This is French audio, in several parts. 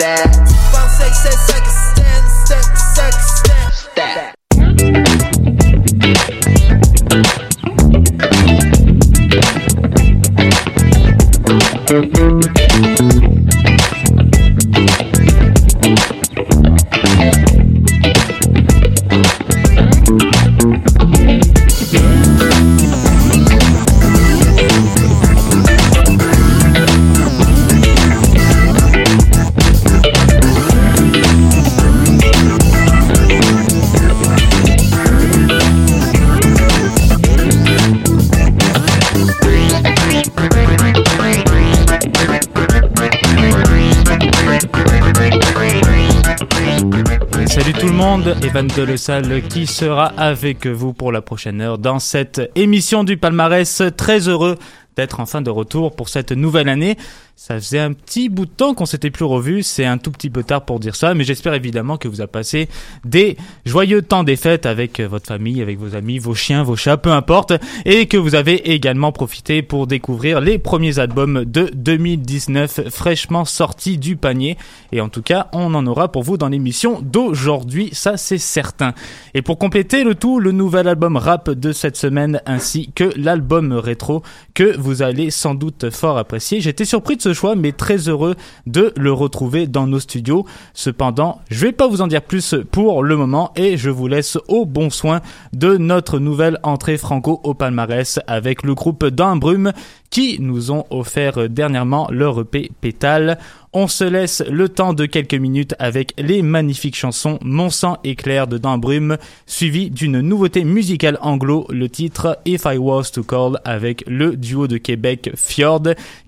That. Monde, Evan Delessal qui sera avec vous pour la prochaine heure dans cette émission du palmarès. Très heureux d'être enfin de retour pour cette nouvelle année. Ça faisait un petit bout de temps qu'on s'était plus revu, c'est un tout petit peu tard pour dire ça, mais j'espère évidemment que vous avez passé des joyeux temps des fêtes avec votre famille, avec vos amis, vos chiens, vos chats, peu importe, et que vous avez également profité pour découvrir les premiers albums de 2019 fraîchement sortis du panier. Et en tout cas, on en aura pour vous dans l'émission d'aujourd'hui, ça c'est certain. Et pour compléter le tout, le nouvel album rap de cette semaine ainsi que l'album rétro que vous allez sans doute fort apprécier. J'étais surpris de ce choix, mais très heureux de le retrouver dans nos studios. Cependant, je vais pas vous en dire plus pour le moment et je vous laisse au bon soin de notre nouvelle entrée franco au palmarès avec le groupe d'Embrume qui nous ont offert dernièrement leur EP Pétale. On se laisse le temps de quelques minutes avec les magnifiques chansons Mon sang éclair de Dambrume, suivi d'une nouveauté musicale anglo, le titre If I Was to Call avec le duo de Québec Fjord,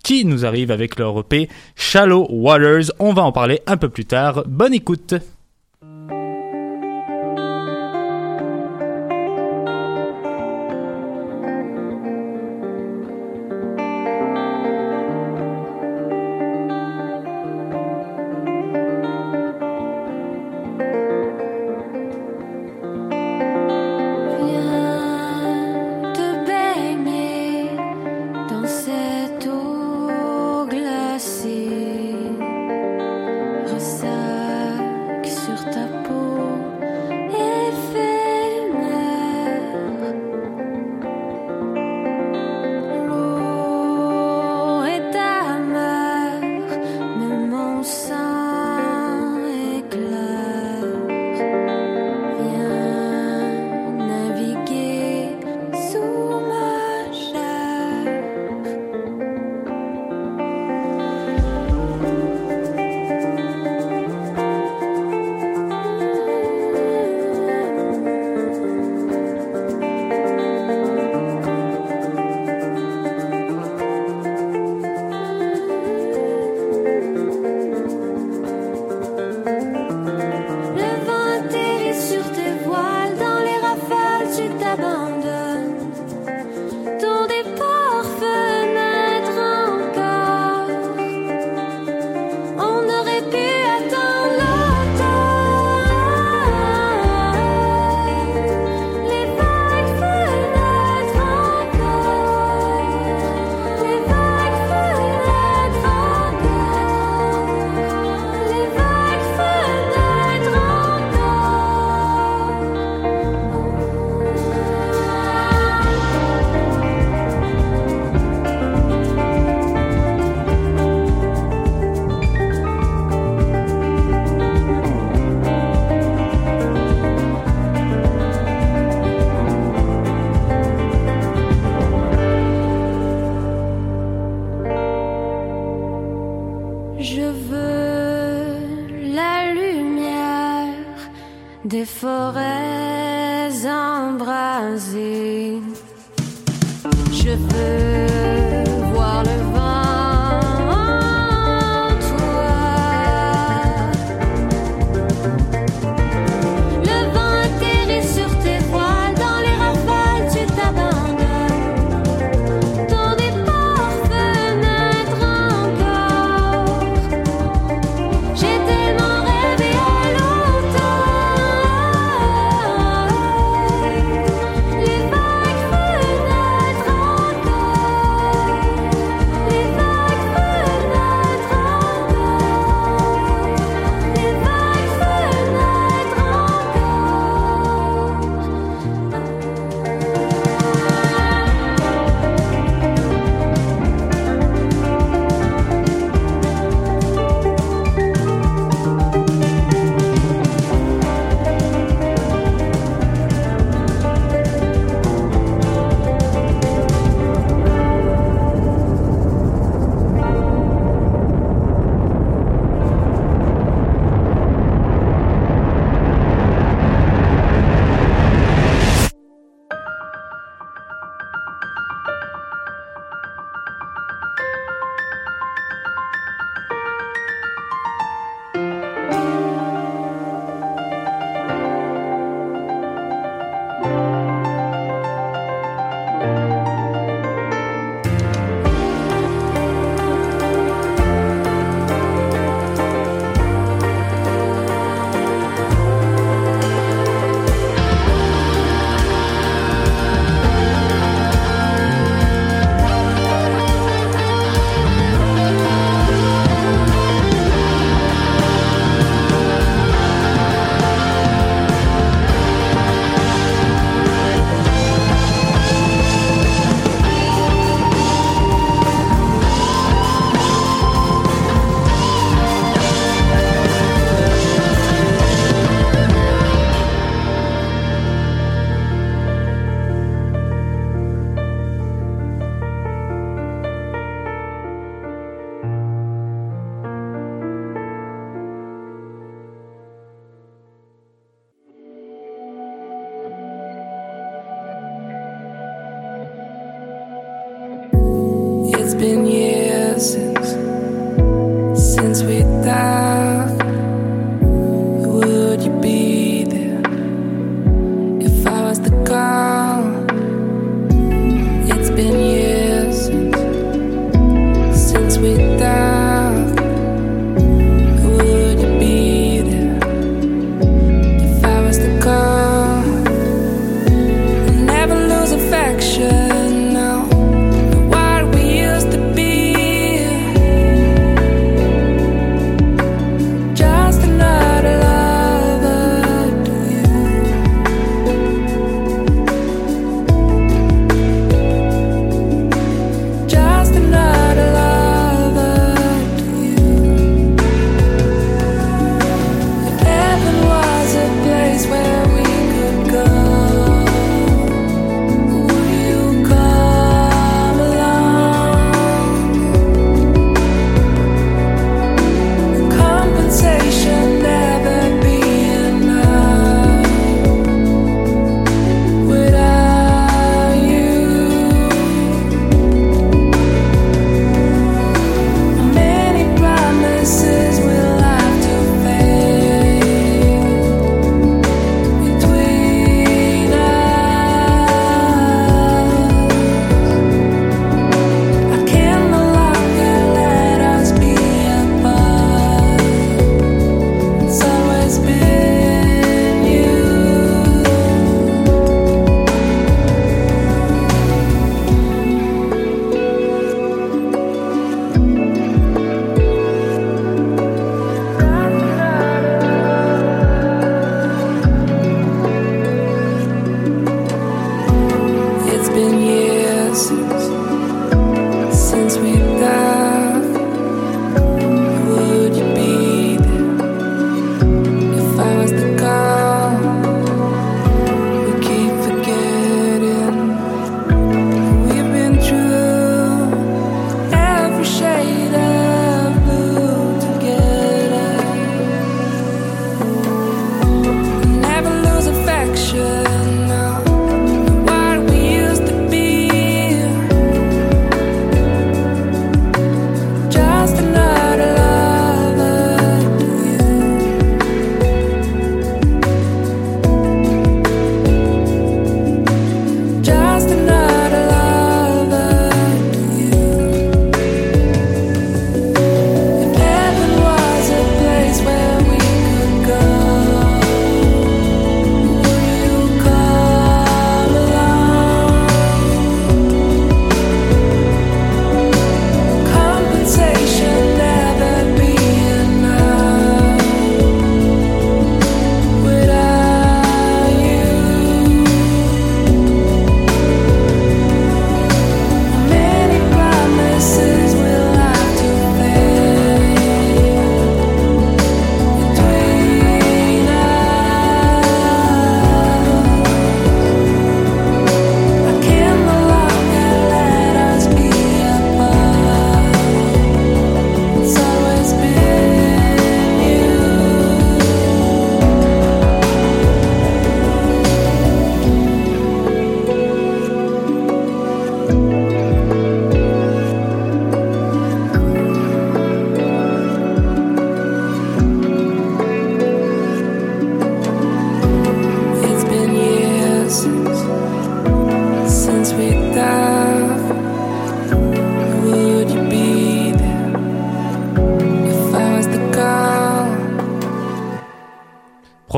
qui nous arrive avec leur EP Shallow Waters. On va en parler un peu plus tard. Bonne écoute!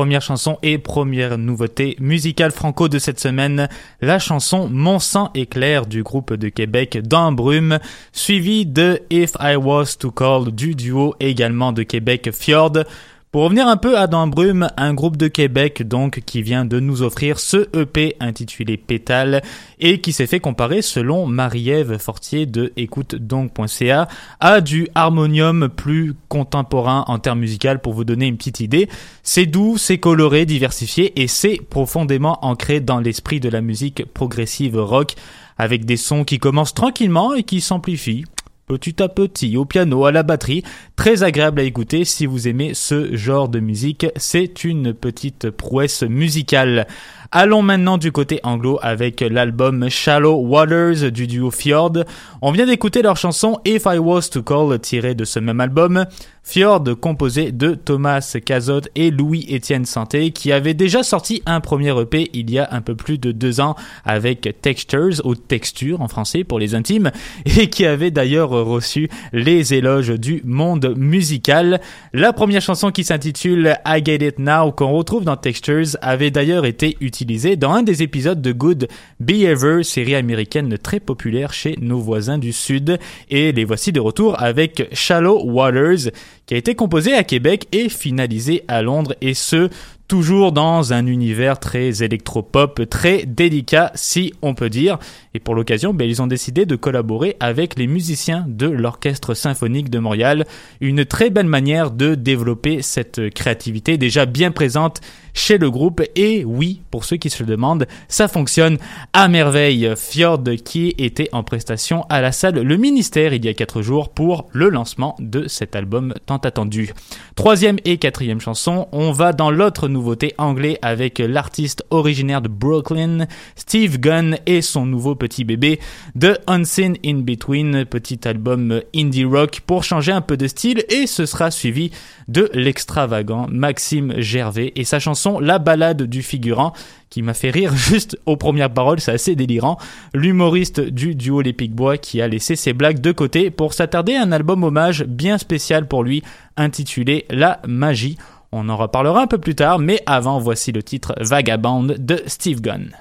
Première chanson et première nouveauté musicale franco de cette semaine, la chanson Mon sang éclair du groupe de Québec Dans Brume, suivi de If I Was to Call du duo également de Québec Fjord. Pour revenir un peu à Dans Brume, un groupe de Québec donc qui vient de nous offrir ce EP intitulé Pétale et qui s'est fait comparer selon Marie-Ève Fortier de écoute-donc.ca à du harmonium plus contemporain en termes musicaux pour vous donner une petite idée. C'est doux, c'est coloré, diversifié et c'est profondément ancré dans l'esprit de la musique progressive rock avec des sons qui commencent tranquillement et qui s'amplifient petit à petit, au piano, à la batterie. Très agréable à écouter si vous aimez ce genre de musique. C'est une petite prouesse musicale. Allons maintenant du côté anglo avec l'album Shallow Waters du duo Fjord. On vient d'écouter leur chanson If I Was to Call tirée de ce même album. Fjord composé de Thomas Cazot et Louis-Étienne Santé qui avait déjà sorti un premier EP il y a un peu plus de deux ans avec Textures ou Texture en français pour les intimes et qui avait d'ailleurs reçu les éloges du monde musical. La première chanson qui s'intitule I Get It Now qu'on retrouve dans Textures avait d'ailleurs été utilisée dans un des épisodes de Good Behavior, série américaine très populaire chez nos voisins du Sud et les voici de retour avec Shallow Waters qui a été composé à Québec et finalisé à Londres, et ce, toujours dans un univers très électropop, très délicat, si on peut dire. Et pour l'occasion, ben, ils ont décidé de collaborer avec les musiciens de l'Orchestre Symphonique de Montréal. Une très belle manière de développer cette créativité déjà bien présente chez le groupe. Et oui, pour ceux qui se le demandent, ça fonctionne à merveille. Fjord qui était en prestation à la salle Le Ministère il y a quatre jours pour le lancement de cet album tant attendu. Troisième et quatrième chanson, on va dans l'autre nouveauté anglais avec l'artiste originaire de Brooklyn, Steve Gunn et son nouveau petit bébé, The Unseen in Between, petit album indie rock pour changer un peu de style et ce sera suivi de l'extravagant Maxime Gervais et sa chanson La balade du figurant qui m'a fait rire juste aux premières paroles, c'est assez délirant. L'humoriste du duo Les Picbois qui a laissé ses blagues de côté pour s'attarder à un album hommage bien spécial pour lui intitulé La magie. On en reparlera un peu plus tard, mais avant voici le titre Vagabond de Steve Gunn.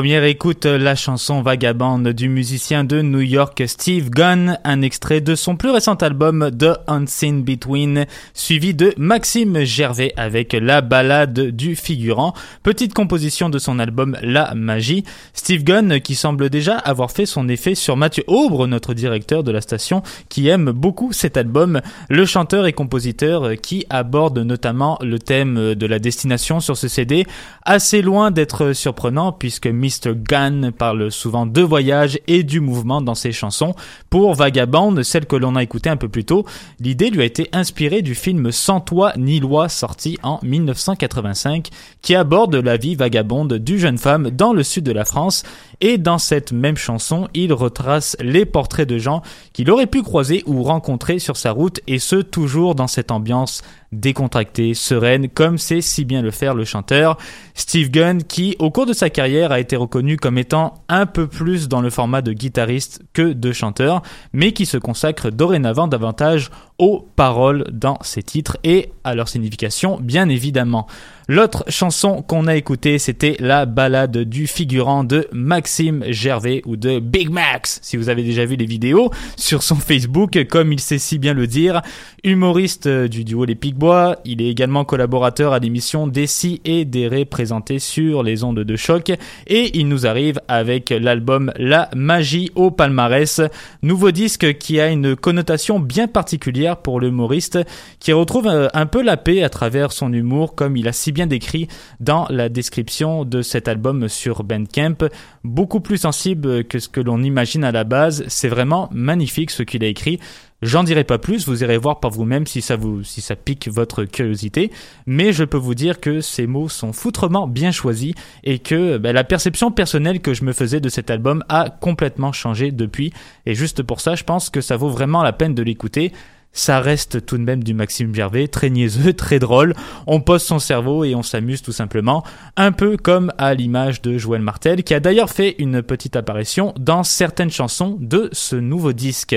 Première écoute, la chanson Vagabonde du musicien de New York Steve Gunn, un extrait de son plus récent album The Unseen Between, suivi de Maxime Gervais avec la balade du figurant, petite composition de son album La Magie. Steve Gunn qui semble déjà avoir fait son effet sur Mathieu Aubre, notre directeur de la station, qui aime beaucoup cet album, le chanteur et compositeur qui aborde notamment le thème de la destination sur ce CD, assez loin d'être surprenant puisque Mr. Gunn parle souvent de voyage et du mouvement dans ses chansons. Pour Vagabond, celle que l'on a écoutée un peu plus tôt, l'idée lui a été inspirée du film Sans toi ni loi sorti en 1985 qui aborde la vie vagabonde d'une jeune femme dans le sud de la France et dans cette même chanson, il retrace les portraits de gens qu'il aurait pu croiser ou rencontrer sur sa route et ce toujours dans cette ambiance décontractée, sereine, comme sait si bien le faire le chanteur Steve Gunn qui, au cours de sa carrière, a été reconnu comme étant un peu plus dans le format de guitariste que de chanteur, mais qui se consacre dorénavant davantage aux paroles dans ses titres et à leur signification, bien évidemment. L'autre chanson qu'on a écoutée, c'était la balade du figurant de Maxime Gervais ou de Big Max, si vous avez déjà vu les vidéos sur son Facebook, comme il sait si bien le dire. Humoriste euh, du duo Les Picbois, il est également collaborateur à l'émission Dessy et Déré présentée sur les ondes de choc et il nous arrive avec l'album La Magie au palmarès, nouveau disque qui a une connotation bien particulière pour l'humoriste qui retrouve euh, un peu la paix à travers son humour comme il a si bien décrit dans la description de cet album sur Bandcamp. Beaucoup plus sensible que ce que l'on imagine à la base. C'est vraiment magnifique ce qu'il a écrit. J'en dirai pas plus, vous irez voir par vous-même si ça vous, si ça pique votre curiosité. Mais je peux vous dire que ces mots sont foutrement bien choisis et que ben, la perception personnelle que je me faisais de cet album a complètement changé depuis. Et juste pour ça, je pense que ça vaut vraiment la peine de l'écouter ça reste tout de même du Maxime Gervais, très niaiseux, très drôle. On pose son cerveau et on s'amuse tout simplement, un peu comme à l'image de Joël Martel, qui a d'ailleurs fait une petite apparition dans certaines chansons de ce nouveau disque.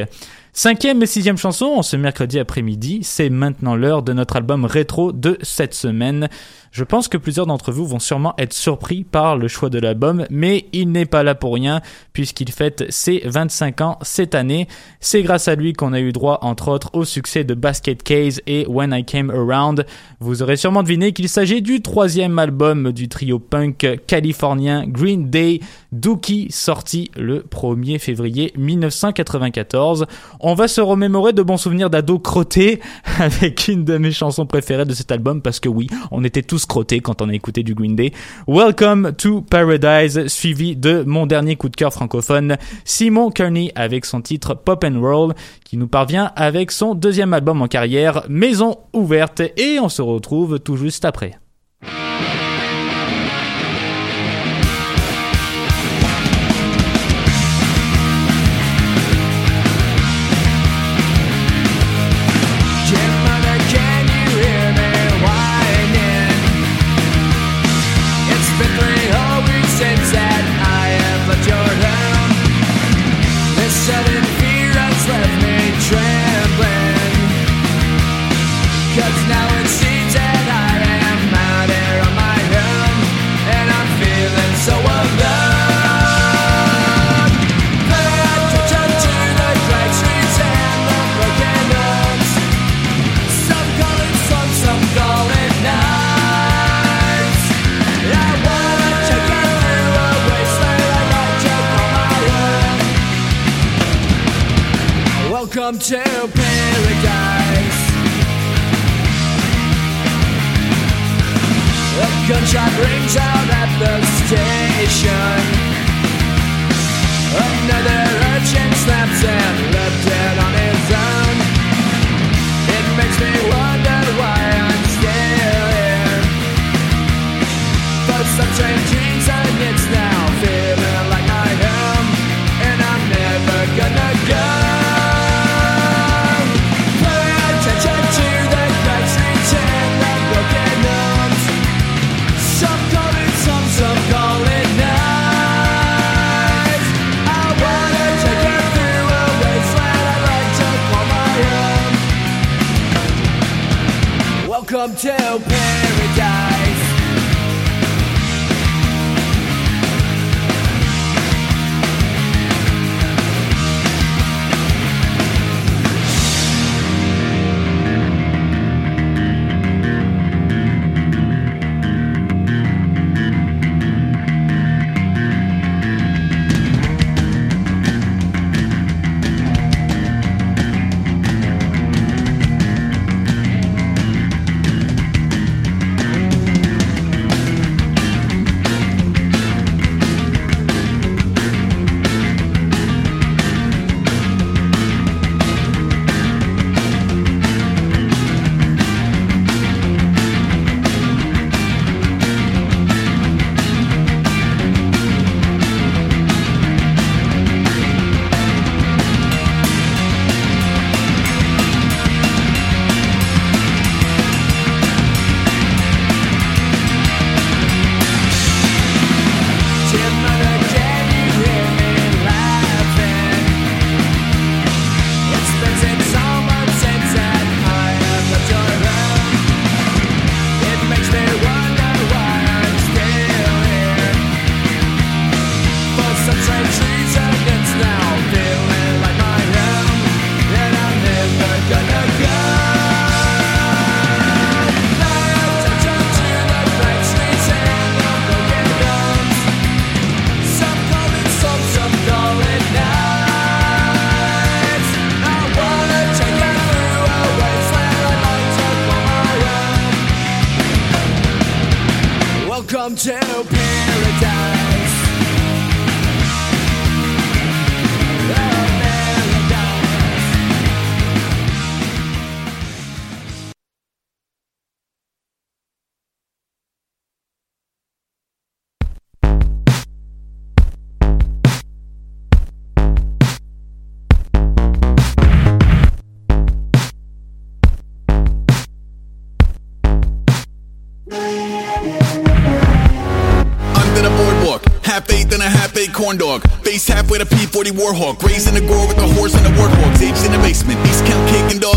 Cinquième et sixième chanson, ce mercredi après-midi, c'est maintenant l'heure de notre album rétro de cette semaine. Je pense que plusieurs d'entre vous vont sûrement être surpris par le choix de l'album, mais il n'est pas là pour rien, puisqu'il fête ses 25 ans cette année. C'est grâce à lui qu'on a eu droit, entre autres, au succès de Basket Case et When I Came Around. Vous aurez sûrement deviné qu'il s'agit du troisième album du trio punk californien Green Day, Dookie, sorti le 1er février 1994. On va se remémorer de bons souvenirs d'ado crottés avec une de mes chansons préférées de cet album, parce que oui, on était tous crottés quand on a écouté du Green Day. Welcome to Paradise, suivi de mon dernier coup de cœur francophone, Simon Kearney avec son titre Pop and Roll, qui nous parvient avec son deuxième album en carrière, Maison ouverte, et on se retrouve tout juste après. Welcome to paradise. A gunshot rings out at the station. Own. Welcome corn dog. Face halfway to P40 Warhawk. Raised in the gore with the horse and the warthogs. Aged in the basement. East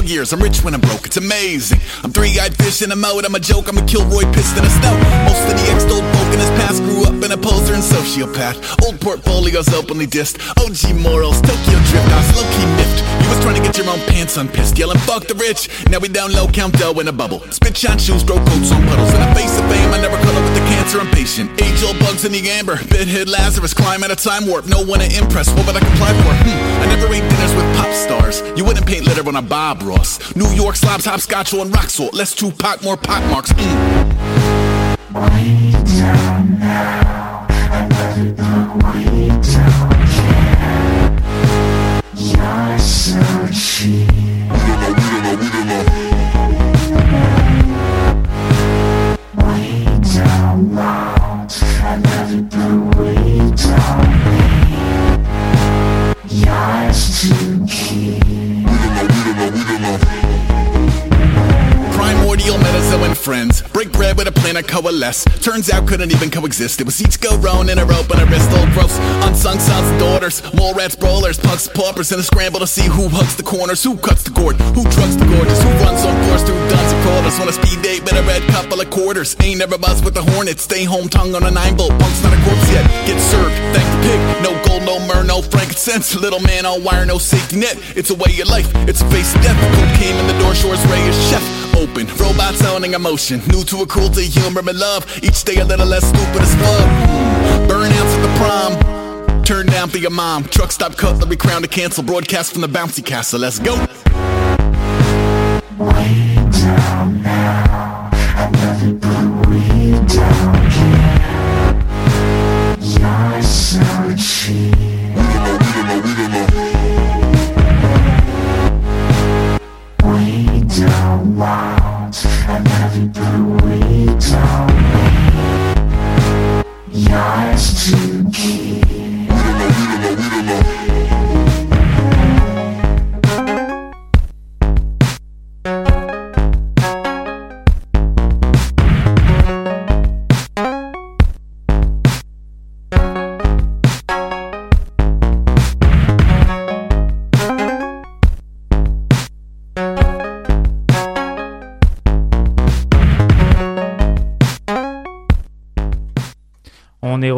years. I'm rich when I'm broke. It's amazing. I'm three eyed fish in a mouth. I'm a joke. I'm a Kilroy pissed in a snout. Most of the ex old folk in his past grew up in a poser and sociopath. Old portfolios openly dissed. OG morals, Tokyo drift. I was low key miffed. You was trying to get your own pants unpissed. Yelling fuck the rich. Now we down low, count dough in a bubble. Spit shine shoes, grow coats on puddles. In the face of fame, I never color with the cancer. I'm patient. Age old bugs in the amber. Bit Lazarus, climb at a time warp. No one to impress. What would I comply for? Hmm. I never ate dinners with pop stars. You wouldn't paint litter on a Bob Ross. New York slobs, hopscotch on rock salt. Less Tupac, more pot marks. Mm. Friends. Break bread with a plan to coalesce. Turns out couldn't even coexist. It was each go round in a rope and a wrist all gross. Unsung sons and daughters. Mole rats, brawlers, pugs, paupers in a scramble to see who hugs the corners, who cuts the cord, who drugs the gorgeous, who runs on course through duns and crawlers on a speed date with a red couple of quarters. Ain't never buzz with the hornet. Stay home tongue on a nine bolt. Punk's not a corpse yet. Get served. Thank the pig. No gold, no myrrh, no frankincense. Little man on wire, no safety net. It's a way of life. It's a face of death. Cold came in the door, shores ray is chef. Open, robots owning emotion. New to a cruelty, humor, and love. Each day a little less stupid as fuck. Burnouts at the prom. Turned down for your mom. Truck stop cutlery crown to cancel. Broadcast from the bouncy castle. Let's go. Way down now,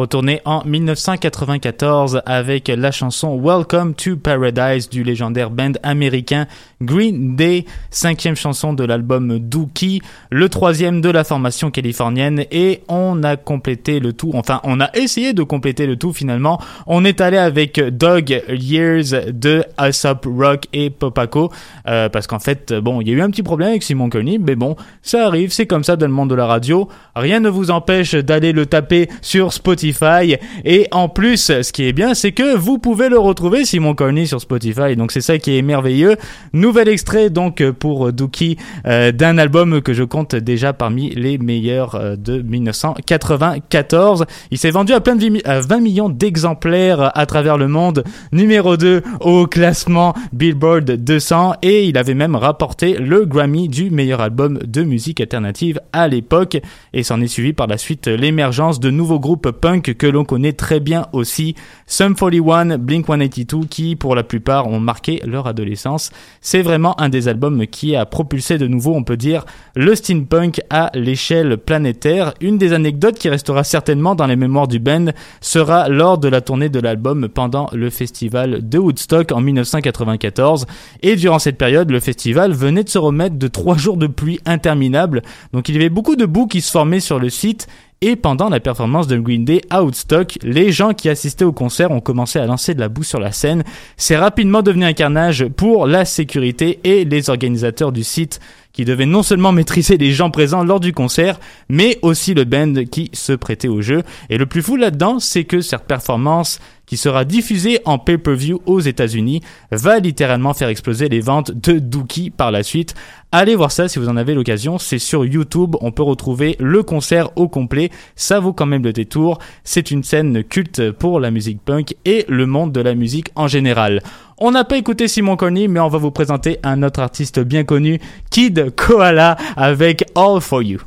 retourné en 1994 avec la chanson Welcome to Paradise du légendaire band américain Green Day, cinquième chanson de l'album Dookie, le troisième de la formation californienne et on a complété le tout, enfin on a essayé de compléter le tout finalement. On est allé avec Dog Years de Aesop Rock et Popaco euh, parce qu'en fait bon il y a eu un petit problème avec Simon Coney mais bon ça arrive, c'est comme ça dans le monde de la radio. Rien ne vous empêche d'aller le taper sur Spotify. Et en plus, ce qui est bien, c'est que vous pouvez le retrouver, Simon Corny, sur Spotify. Donc c'est ça qui est merveilleux. Nouvel extrait donc pour Dookie euh, d'un album que je compte déjà parmi les meilleurs euh, de 1994. Il s'est vendu à plein de vi- à 20 millions d'exemplaires à travers le monde. Numéro 2 au classement Billboard 200 et il avait même rapporté le Grammy du meilleur album de musique alternative à l'époque et s'en est suivi par la suite l'émergence de nouveaux groupes punk que l'on connaît très bien aussi, Sum 41, Blink 182 qui pour la plupart ont marqué leur adolescence. C'est vraiment un des albums qui a propulsé de nouveau, on peut dire, le steampunk à l'échelle planétaire. Une des anecdotes qui restera certainement dans les mémoires du band sera lors de la tournée de l'album pendant le festival de Woodstock en 1994. Et durant cette période, le festival venait de se remettre de trois jours de pluie interminables. Donc il y avait beaucoup de boue qui se formaient sur le site et pendant la performance de Green Day à Woodstock, les gens qui assistaient au concert ont commencé à lancer de la boue sur la scène. C'est rapidement devenu un carnage pour la sécurité et les organisateurs du site qui devaient non seulement maîtriser les gens présents lors du concert, mais aussi le band qui se prêtait au jeu. Et le plus fou là-dedans, c'est que cette performance qui sera diffusée en pay-per-view aux États-Unis va littéralement faire exploser les ventes de Dookie par la suite. Allez voir ça si vous en avez l'occasion, c'est sur YouTube, on peut retrouver le concert au complet, ça vaut quand même le détour, c'est une scène culte pour la musique punk et le monde de la musique en général. On n'a pas écouté Simon Coney, mais on va vous présenter un autre artiste bien connu, Kid Koala, avec All For You.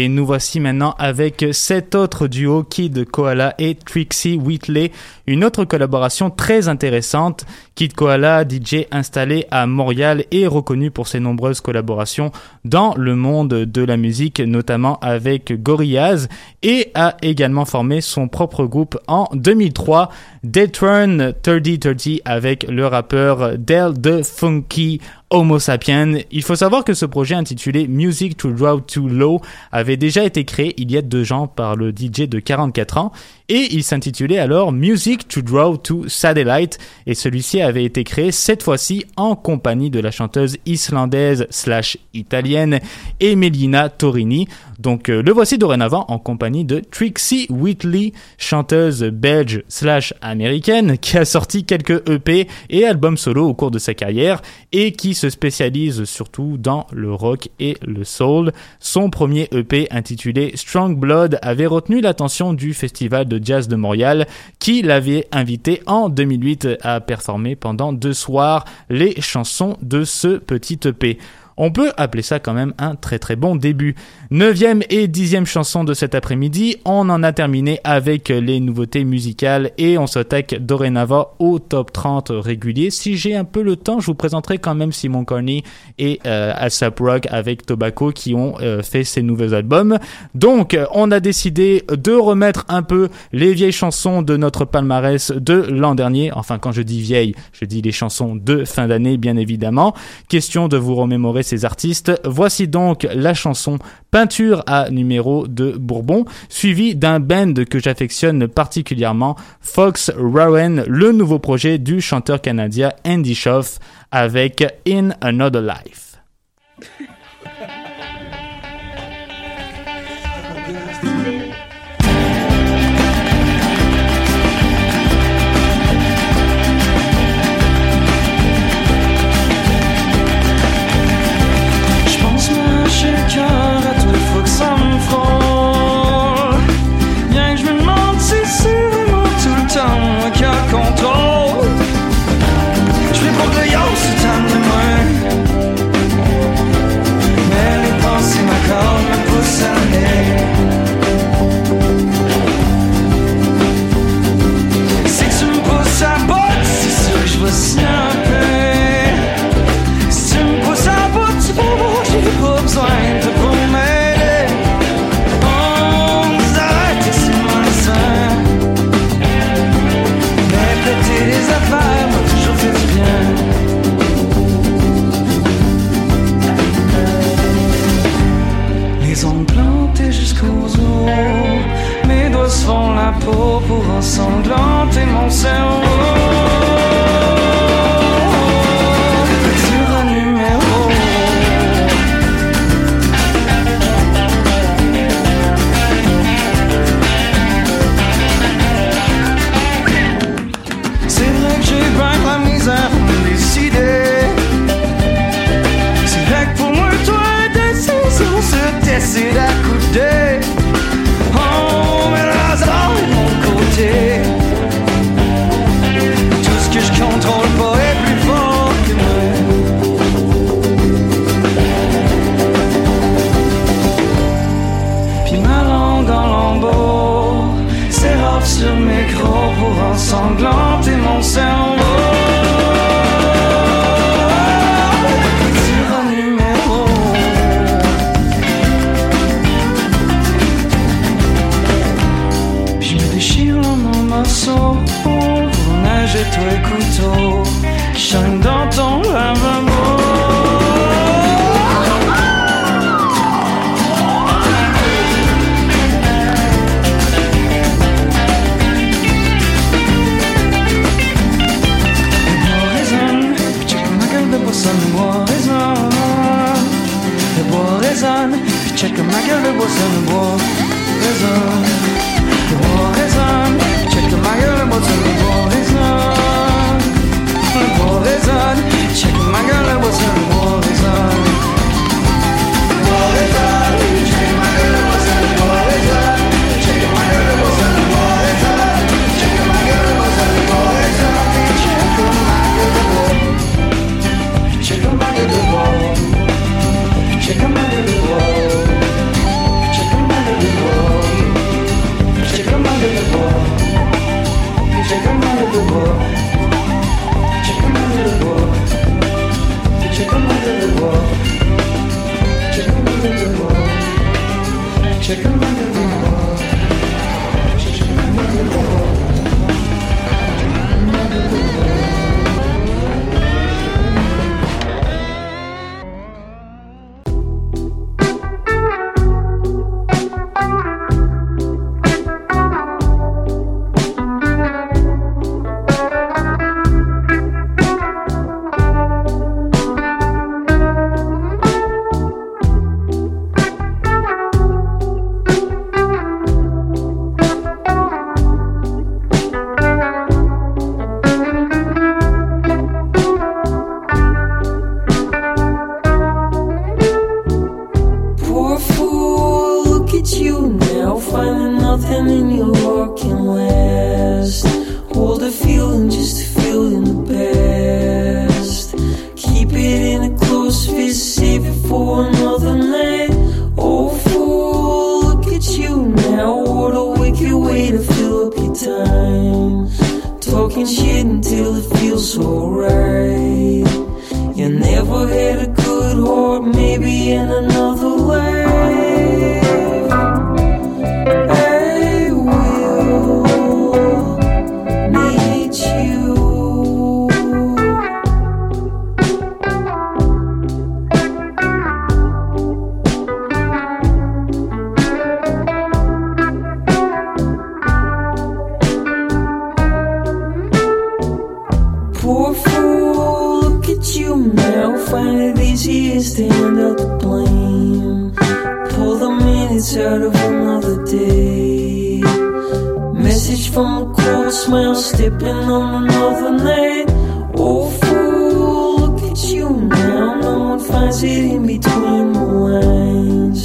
Et nous voici maintenant avec cet autre duo Kid Koala et Trixie Whitley, une autre collaboration très intéressante. Kid Koala, DJ installé à Montréal et reconnu pour ses nombreuses collaborations dans le monde de la musique, notamment avec Gorillaz, et a également formé son propre groupe en 2003, Deathturn 3030 avec le rappeur Del the Funky Homo sapien. Il faut savoir que ce projet intitulé Music to Draw to Low avait déjà été créé il y a deux ans par le DJ de 44 ans et il s'intitulait alors Music to Draw to Satellite et celui-ci avait été créé cette fois-ci en compagnie de la chanteuse islandaise slash italienne Emelina Torini. Donc euh, le voici dorénavant en compagnie de Trixie Whitley, chanteuse belge slash américaine qui a sorti quelques EP et albums solo au cours de sa carrière et qui se spécialise surtout dans le rock et le soul. Son premier EP intitulé Strong Blood avait retenu l'attention du Festival de Jazz de Montréal qui l'avait invité en 2008 à performer pendant deux soirs les chansons de ce petit EP. On peut appeler ça quand même un très très bon début. Neuvième et dixième chanson de cet après-midi, on en a terminé avec les nouveautés musicales et on s'attaque dorénavant au top 30 régulier. Si j'ai un peu le temps, je vous présenterai quand même Simon Corny et euh, Asap Rock avec Tobacco qui ont euh, fait ces nouveaux albums. Donc, on a décidé de remettre un peu les vieilles chansons de notre palmarès de l'an dernier. Enfin, quand je dis vieilles, je dis les chansons de fin d'année, bien évidemment. Question de vous remémorer ces artistes. Voici donc la chanson Peinture à numéro de Bourbon, suivi d'un band que j'affectionne particulièrement, Fox Rowan, le nouveau projet du chanteur canadien Andy Schoff avec In Another Life. se font la peau pour ensanglanter mon cerveau. Hand out the blame. Pull the minutes out of another day. Message from a cold smile, stepping on another night. Oh fool, look at you now. No one finds it in between the lines.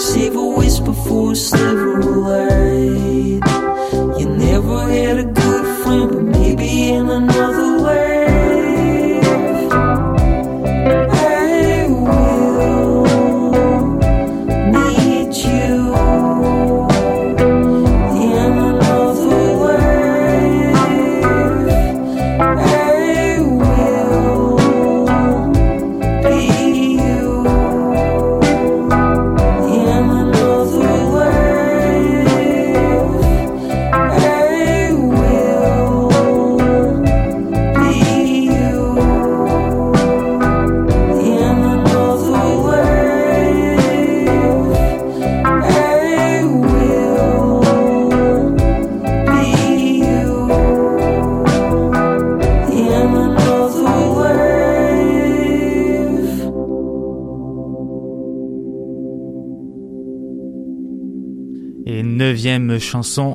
Save a whisper for a sliver of light.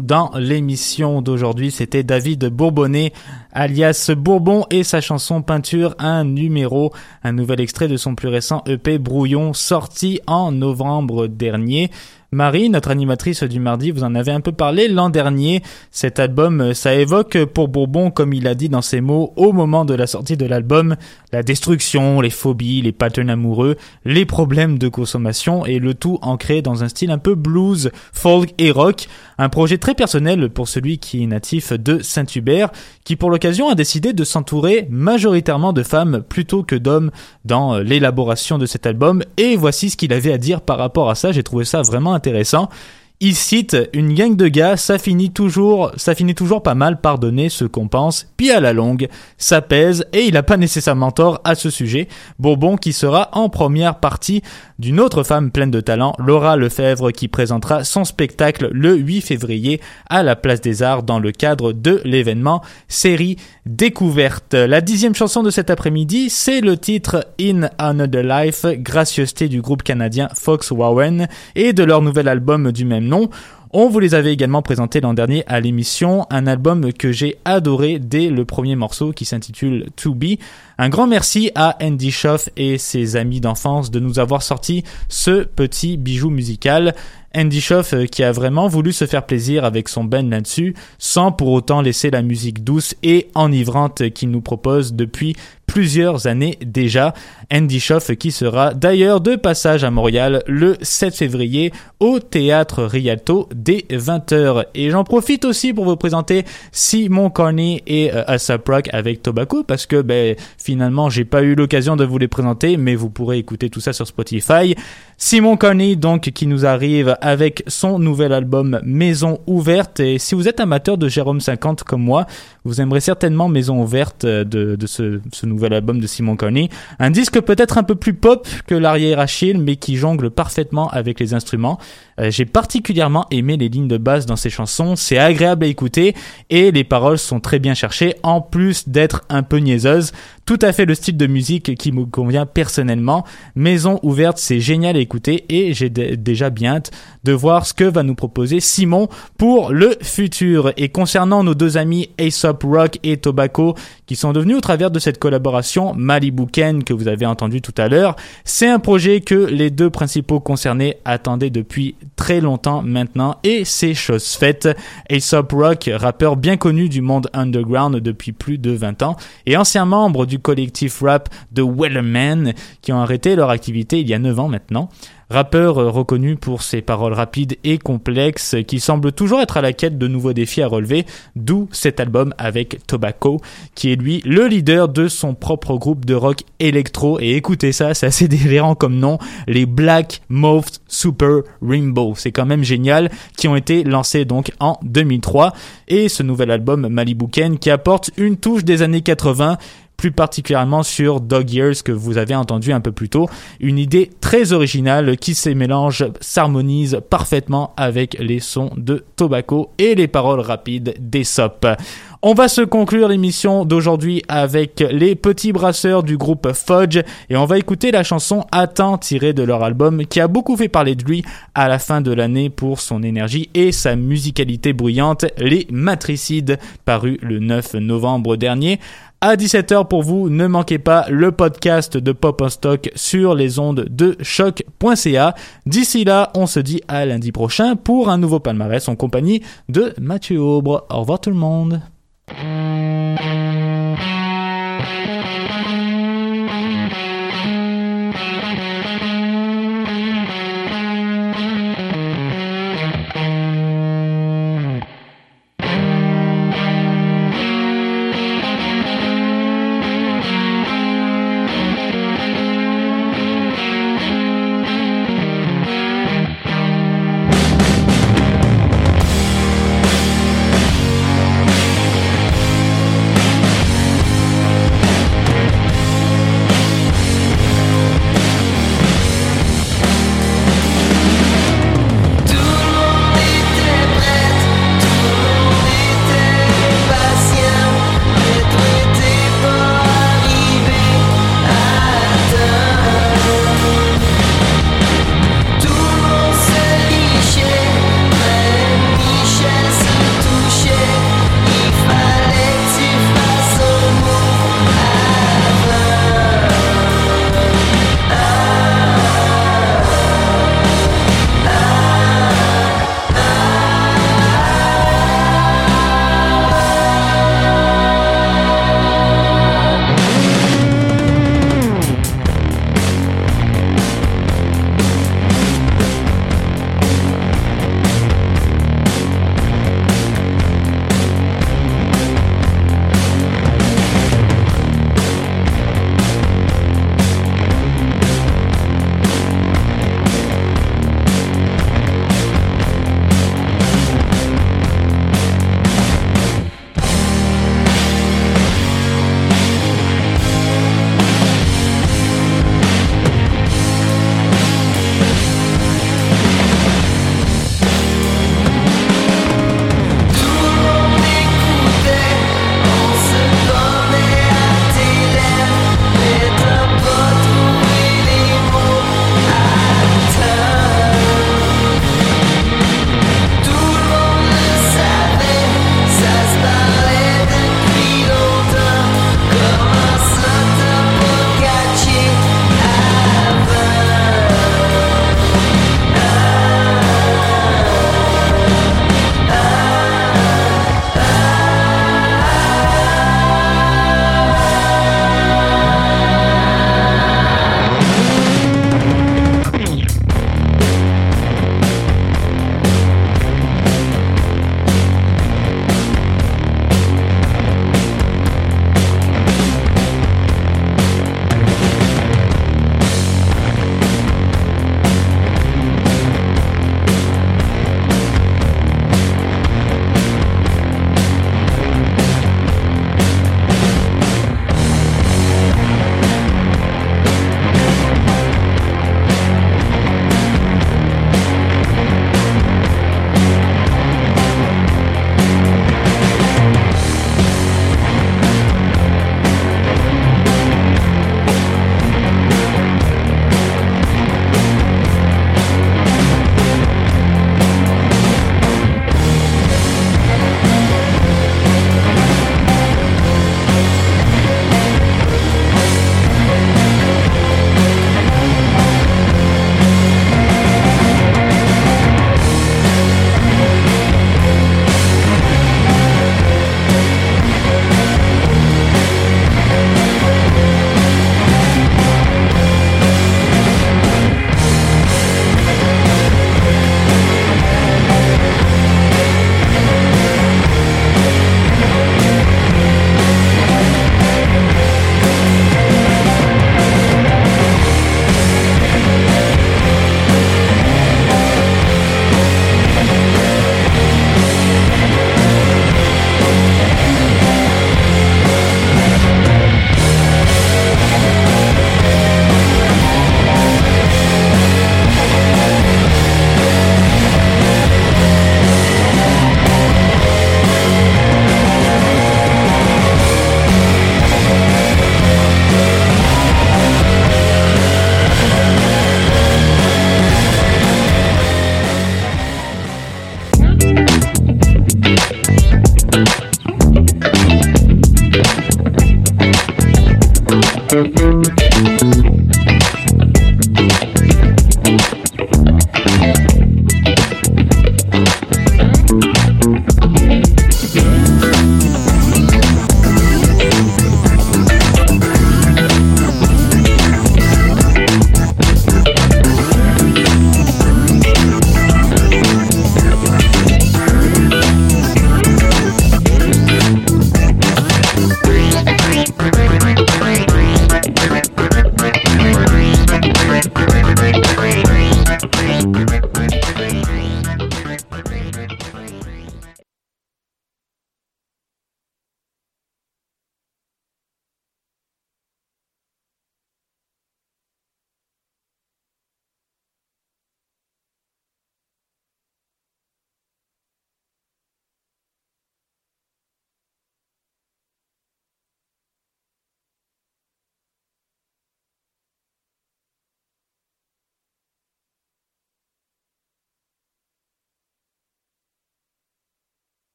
Dans l'émission d'aujourd'hui, c'était David Bourbonnet, alias Bourbon, et sa chanson Peinture, un numéro, un nouvel extrait de son plus récent EP Brouillon, sorti en novembre dernier. Marie, notre animatrice du mardi, vous en avez un peu parlé l'an dernier. Cet album, euh, ça évoque pour Bourbon, comme il a dit dans ses mots, au moment de la sortie de l'album, la destruction, les phobies, les patterns amoureux, les problèmes de consommation et le tout ancré dans un style un peu blues, folk et rock. Un projet très personnel pour celui qui est natif de Saint-Hubert, qui pour l'occasion a décidé de s'entourer majoritairement de femmes plutôt que d'hommes dans euh, l'élaboration de cet album. Et voici ce qu'il avait à dire par rapport à ça. J'ai trouvé ça vraiment intéressant. Il cite une gang de gars, ça finit toujours, ça finit toujours pas mal par donner ce qu'on pense, puis à la longue, ça pèse et il a pas nécessairement tort à ce sujet. Bourbon qui sera en première partie d'une autre femme pleine de talent, Laura Lefebvre, qui présentera son spectacle le 8 février à la Place des Arts dans le cadre de l'événement série découverte. La dixième chanson de cet après-midi, c'est le titre In Another Life, gracieuseté du groupe canadien Fox Warren et de leur nouvel album du même nom. On vous les avait également présentés l'an dernier à l'émission, un album que j'ai adoré dès le premier morceau qui s'intitule To Be. Un grand merci à Andy Schoff et ses amis d'enfance de nous avoir sorti ce petit bijou musical. Andy Schoff euh, qui a vraiment voulu se faire plaisir avec son band là-dessus, sans pour autant laisser la musique douce et enivrante qu'il nous propose depuis plusieurs années déjà. Andy Schoff qui sera d'ailleurs de passage à Montréal le 7 février au théâtre Rialto dès 20h. Et j'en profite aussi pour vous présenter Simon Carney et euh, avec Tobacco parce que ben, finalement j'ai pas eu l'occasion de vous les présenter mais vous pourrez écouter tout ça sur Spotify. Simon Carney donc qui nous arrive avec son nouvel album Maison ouverte et si vous êtes amateur de Jérôme 50 comme moi, vous aimerez certainement Maison ouverte euh, de, ce, ce nouvel album de Simon Carney. Un disque peut-être un peu plus pop que l'arrière Achille mais qui jongle parfaitement avec les instruments. Euh, J'ai particulièrement aimé les lignes de basse dans ses chansons, c'est agréable à écouter et les paroles sont très bien cherchées en plus d'être un peu niaiseuses. Tout à fait le style de musique qui me convient personnellement. Maison ouverte, c'est génial à écouter et j'ai dé- déjà bien hâte de voir ce que va nous proposer Simon pour le futur. Et concernant nos deux amis Aesop Rock et Tobacco qui sont devenus au travers de cette collaboration Malibu Ken que vous avez entendu tout à l'heure, c'est un projet que les deux principaux concernés attendaient depuis très longtemps maintenant et c'est chose faite. Aesop Rock, rappeur bien connu du monde underground depuis plus de 20 ans et ancien membre du collectif rap The Wellerman qui ont arrêté leur activité il y a 9 ans maintenant. Rappeur euh, reconnu pour ses paroles rapides et complexes qui semble toujours être à la quête de nouveaux défis à relever, d'où cet album avec Tobacco qui est lui le leader de son propre groupe de rock électro et écoutez ça, c'est assez délirant comme nom, les Black Moth Super Rainbow. C'est quand même génial qui ont été lancés donc en 2003 et ce nouvel album Malibu Ken qui apporte une touche des années 80 plus particulièrement sur Dog Years que vous avez entendu un peu plus tôt. Une idée très originale qui se mélange, s'harmonise parfaitement avec les sons de Tobacco et les paroles rapides d'Aesop. On va se conclure l'émission d'aujourd'hui avec les petits brasseurs du groupe Fudge et on va écouter la chanson Attends tirée de leur album qui a beaucoup fait parler de lui à la fin de l'année pour son énergie et sa musicalité bruyante, Les Matricides, paru le 9 novembre dernier. À 17h pour vous, ne manquez pas le podcast de Pop en Stock sur les ondes de choc.ca. D'ici là, on se dit à lundi prochain pour un nouveau palmarès en compagnie de Mathieu Aubre. Au revoir tout le monde.